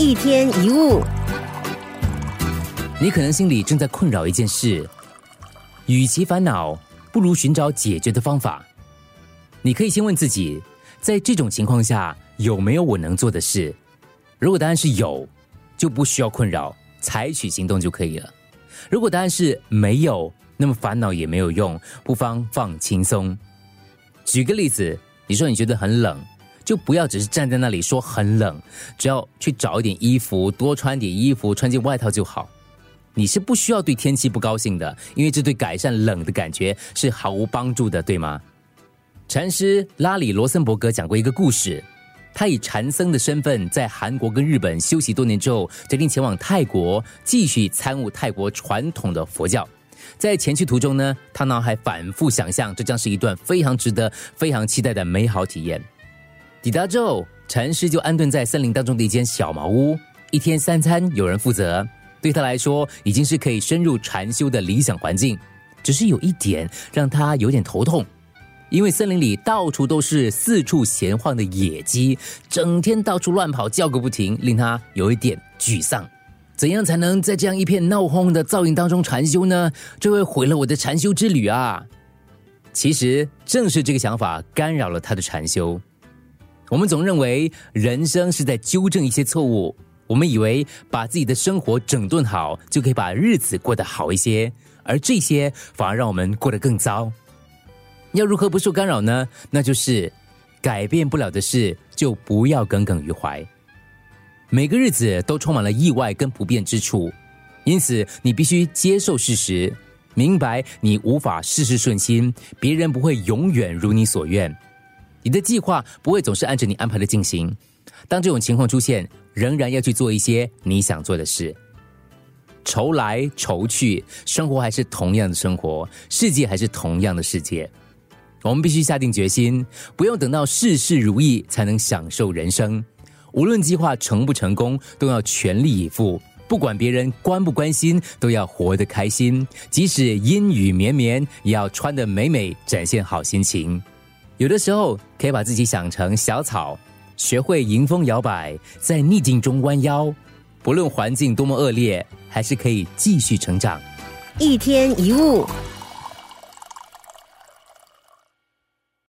一天一物，你可能心里正在困扰一件事，与其烦恼，不如寻找解决的方法。你可以先问自己，在这种情况下有没有我能做的事？如果答案是有，就不需要困扰，采取行动就可以了。如果答案是没有，那么烦恼也没有用，不妨放轻松。举个例子，你说你觉得很冷。就不要只是站在那里说很冷，只要去找一点衣服，多穿点衣服，穿件外套就好。你是不需要对天气不高兴的，因为这对改善冷的感觉是毫无帮助的，对吗？禅师拉里罗森伯格讲过一个故事，他以禅僧的身份在韩国跟日本休息多年之后，决定前往泰国继续参悟泰国传统的佛教。在前去途中呢，他脑海反复想象，这将是一段非常值得、非常期待的美好体验。抵达之后，禅师就安顿在森林当中的一间小茅屋，一天三餐有人负责，对他来说已经是可以深入禅修的理想环境。只是有一点让他有点头痛，因为森林里到处都是四处闲晃的野鸡，整天到处乱跑，叫个不停，令他有一点沮丧。怎样才能在这样一片闹哄哄的噪音当中禅修呢？这会毁了我的禅修之旅啊！其实正是这个想法干扰了他的禅修。我们总认为人生是在纠正一些错误，我们以为把自己的生活整顿好就可以把日子过得好一些，而这些反而让我们过得更糟。要如何不受干扰呢？那就是改变不了的事就不要耿耿于怀。每个日子都充满了意外跟不便之处，因此你必须接受事实，明白你无法事事顺心，别人不会永远如你所愿。你的计划不会总是按着你安排的进行。当这种情况出现，仍然要去做一些你想做的事。愁来愁去，生活还是同样的生活，世界还是同样的世界。我们必须下定决心，不用等到事事如意才能享受人生。无论计划成不成功，都要全力以赴。不管别人关不关心，都要活得开心。即使阴雨绵绵，也要穿得美美，展现好心情。有的时候可以把自己想成小草，学会迎风摇摆，在逆境中弯腰，不论环境多么恶劣，还是可以继续成长。一天一物。